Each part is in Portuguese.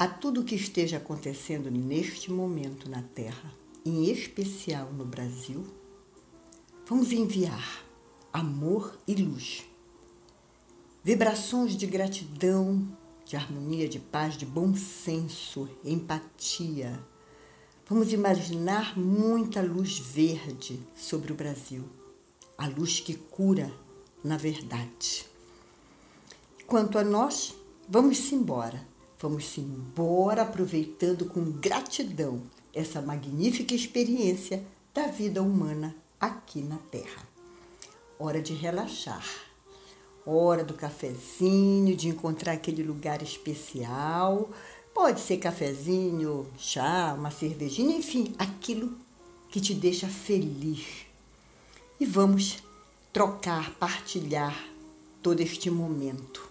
a tudo que esteja acontecendo neste momento na Terra, em especial no Brasil, vamos enviar amor e luz, vibrações de gratidão, de harmonia, de paz, de bom senso, empatia. Vamos imaginar muita luz verde sobre o Brasil, a luz que cura na verdade. Quanto a nós, vamos embora Vamos embora aproveitando com gratidão essa magnífica experiência da vida humana aqui na Terra. Hora de relaxar, hora do cafezinho, de encontrar aquele lugar especial. Pode ser cafezinho, chá, uma cervejinha, enfim, aquilo que te deixa feliz. E vamos trocar, partilhar todo este momento,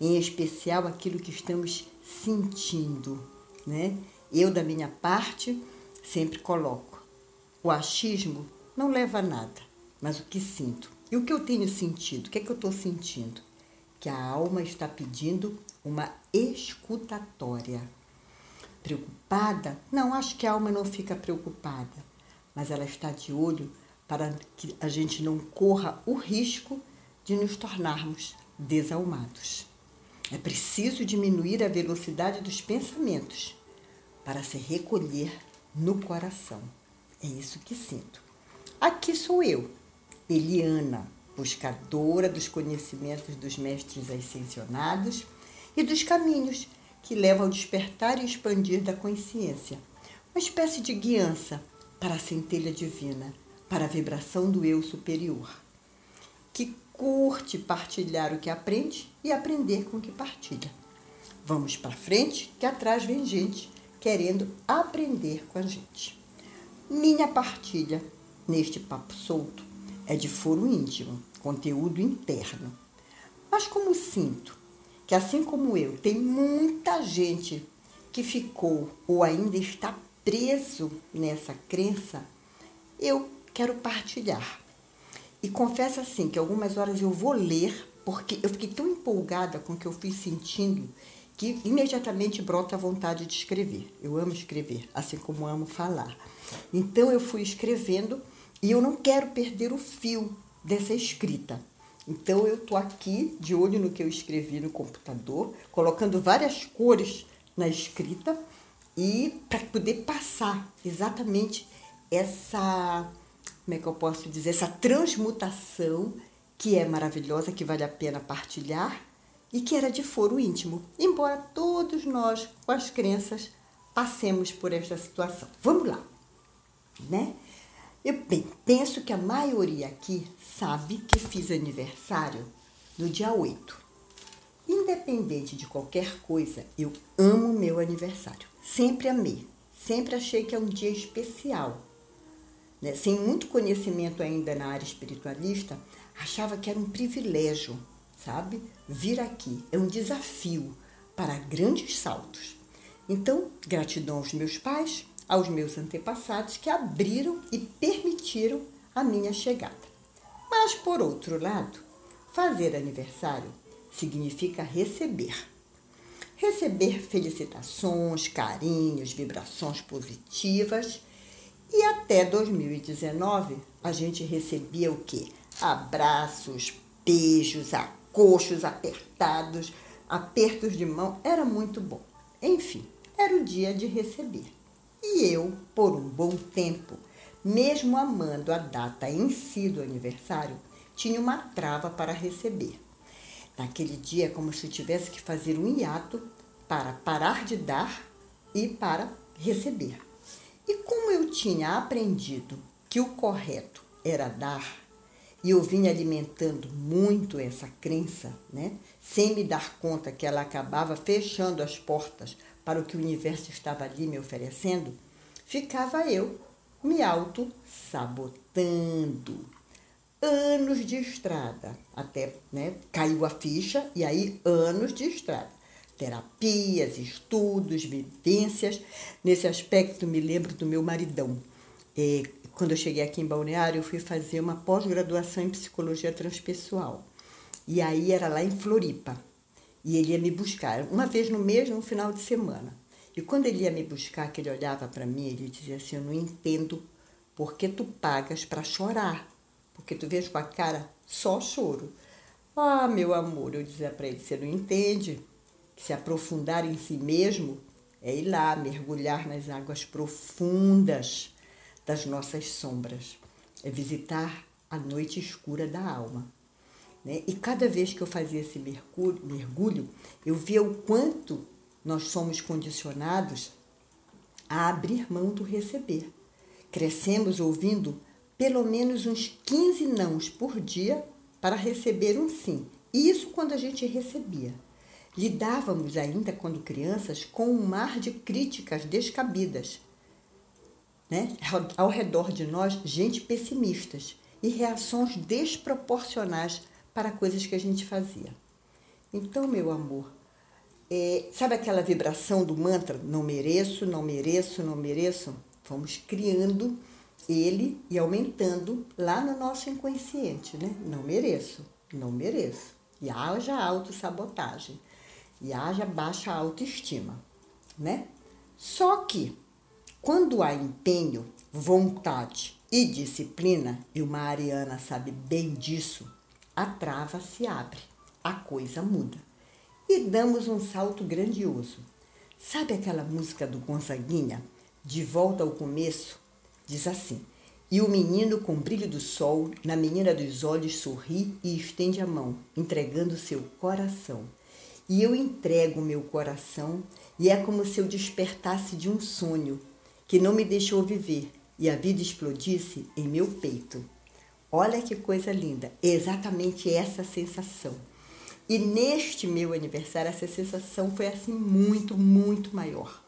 em especial aquilo que estamos sentindo, né? Eu, da minha parte, sempre coloco: o achismo não leva a nada, mas o que sinto. E o que eu tenho sentido? O que é que eu estou sentindo? Que a alma está pedindo uma escutatória. Preocupada? Não, acho que a alma não fica preocupada, mas ela está de olho para que a gente não corra o risco de nos tornarmos desalmados. É preciso diminuir a velocidade dos pensamentos para se recolher no coração. É isso que sinto. Aqui sou eu, Eliana, buscadora dos conhecimentos dos mestres ascensionados e dos caminhos que levam ao despertar e expandir da consciência. Uma espécie de guiança para a centelha divina, para a vibração do eu superior, que curte partilhar o que aprende e aprender com o que partilha. Vamos para frente, que atrás vem gente querendo aprender com a gente. Minha partilha neste papo solto é de foro íntimo, conteúdo interno. Mas como sinto que assim como eu, tem muita gente que ficou ou ainda está preso nessa crença, eu quero partilhar e confesso assim que algumas horas eu vou ler, porque eu fiquei tão empolgada com o que eu fui sentindo que imediatamente brota a vontade de escrever. Eu amo escrever, assim como amo falar. Então eu fui escrevendo e eu não quero perder o fio dessa escrita. Então eu tô aqui de olho no que eu escrevi no computador, colocando várias cores na escrita e para poder passar exatamente essa como é que eu posso dizer, essa transmutação que é maravilhosa, que vale a pena partilhar e que era de foro íntimo, embora todos nós, com as crenças, passemos por esta situação. Vamos lá, né? Eu bem, penso que a maioria aqui sabe que fiz aniversário no dia 8. Independente de qualquer coisa, eu amo meu aniversário. Sempre amei. Sempre achei que é um dia especial né, sem muito conhecimento ainda na área espiritualista, achava que era um privilégio, sabe? Vir aqui é um desafio para grandes saltos. Então, gratidão aos meus pais, aos meus antepassados que abriram e permitiram a minha chegada. Mas, por outro lado, fazer aniversário significa receber. Receber felicitações, carinhos, vibrações positivas e até 2019 a gente recebia o quê? Abraços, beijos, acochos apertados, apertos de mão, era muito bom. Enfim, era o dia de receber. E eu, por um bom tempo, mesmo amando a data em si do aniversário, tinha uma trava para receber. Naquele dia, é como se tivesse que fazer um hiato para parar de dar e para receber. E como eu tinha aprendido que o correto era dar, e eu vinha alimentando muito essa crença, né? sem me dar conta que ela acabava fechando as portas para o que o universo estava ali me oferecendo, ficava eu me auto-sabotando. Anos de estrada, até né, caiu a ficha, e aí anos de estrada terapias, estudos, vivências. Nesse aspecto, me lembro do meu maridão. É, quando eu cheguei aqui em Balneário, eu fui fazer uma pós-graduação em psicologia transpessoal. E aí era lá em Floripa. E ele ia me buscar uma vez no mês, no final de semana. E quando ele ia me buscar, que ele olhava para mim, ele dizia assim: Eu não entendo por que tu pagas para chorar. Porque tu vês com a cara só choro. Ah, meu amor, eu dizia para ele: Você não entende? Se aprofundar em si mesmo é ir lá, mergulhar nas águas profundas das nossas sombras. É visitar a noite escura da alma. Né? E cada vez que eu fazia esse mergulho, eu via o quanto nós somos condicionados a abrir mão do receber. Crescemos ouvindo pelo menos uns 15 nãos por dia para receber um sim. Isso quando a gente recebia. Lidávamos ainda, quando crianças, com um mar de críticas descabidas. Né? Ao redor de nós, gente pessimistas e reações desproporcionais para coisas que a gente fazia. Então, meu amor, é, sabe aquela vibração do mantra? Não mereço, não mereço, não mereço? Vamos criando ele e aumentando lá no nosso inconsciente, né? Não mereço, não mereço. E haja autossabotagem, e haja baixa autoestima, né? Só que quando há empenho, vontade e disciplina, e uma ariana sabe bem disso, a trava se abre, a coisa muda e damos um salto grandioso. Sabe aquela música do Gonzaguinha? De volta ao começo? Diz assim: E o menino com brilho do sol, na menina dos olhos, sorri e estende a mão, entregando seu coração. E eu entrego meu coração, e é como se eu despertasse de um sonho que não me deixou viver e a vida explodisse em meu peito. Olha que coisa linda, é exatamente essa sensação. E neste meu aniversário, essa sensação foi assim muito, muito maior.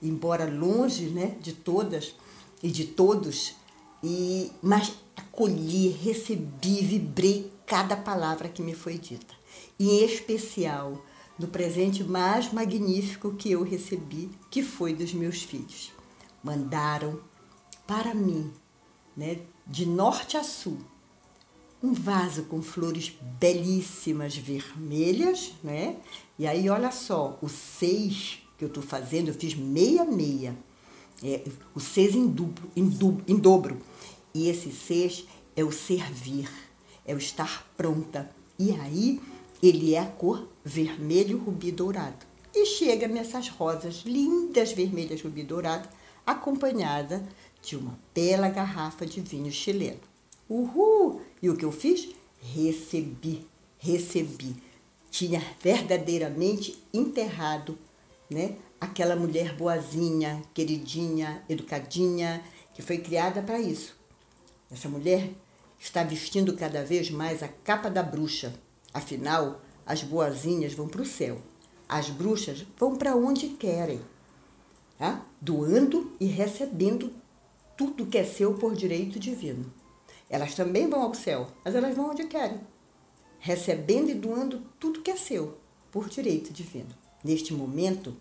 Embora longe né, de todas e de todos, e mas acolhi, recebi, vibrei cada palavra que me foi dita. E em especial do presente mais magnífico que eu recebi, que foi dos meus filhos. Mandaram para mim, né, de norte a sul, um vaso com flores belíssimas vermelhas, né? E aí, olha só, o seis que eu estou fazendo, eu fiz meia-meia. É, o seis em, duplo, em, duplo, em dobro. E esse seis é o servir, é o estar pronta. E aí, ele é a cor vermelho rubi dourado. E chega nessas rosas lindas vermelhas rubi dourado, acompanhada de uma bela garrafa de vinho chileno. Uhul! E o que eu fiz? Recebi, recebi. Tinha verdadeiramente enterrado, né? Aquela mulher boazinha, queridinha, educadinha, que foi criada para isso. Essa mulher está vestindo cada vez mais a capa da bruxa. Afinal, as boazinhas vão para o céu. As bruxas vão para onde querem, tá? doando e recebendo tudo que é seu por direito divino. Elas também vão ao céu, mas elas vão onde querem, recebendo e doando tudo que é seu, por direito divino. Neste momento,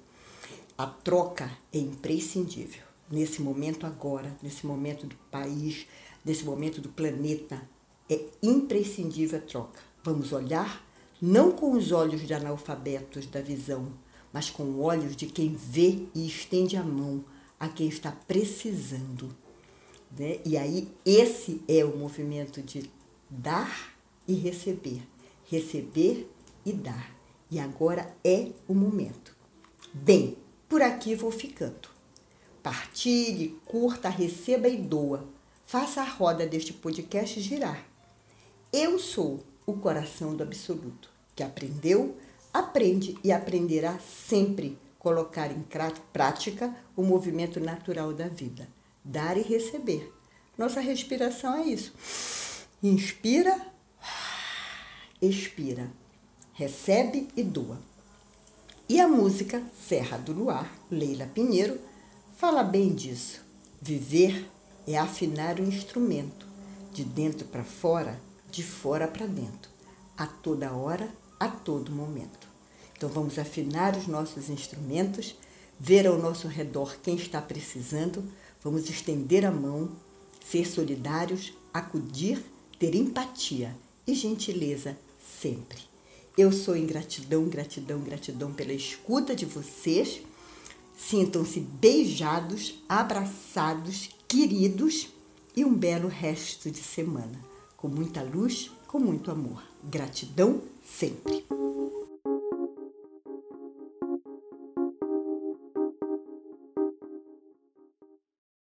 a troca é imprescindível. Nesse momento agora, nesse momento do país, nesse momento do planeta, é imprescindível a troca. Vamos olhar não com os olhos de analfabetos da visão, mas com olhos de quem vê e estende a mão a quem está precisando né? E aí, esse é o movimento de dar e receber. Receber e dar. E agora é o momento. Bem, por aqui vou ficando. Partilhe, curta, receba e doa. Faça a roda deste podcast girar. Eu sou o coração do absoluto, que aprendeu, aprende e aprenderá sempre colocar em prática o movimento natural da vida dar e receber. Nossa respiração é isso. Inspira, expira, recebe e doa. E a música Serra do Luar, Leila Pinheiro, fala bem disso. Viver é afinar o instrumento, de dentro para fora, de fora para dentro, a toda hora, a todo momento. Então vamos afinar os nossos instrumentos, ver ao nosso redor quem está precisando, Vamos estender a mão, ser solidários, acudir, ter empatia e gentileza sempre. Eu sou em gratidão, gratidão, gratidão pela escuta de vocês Sintam-se beijados, abraçados, queridos e um belo resto de semana, com muita luz, com muito amor. Gratidão sempre.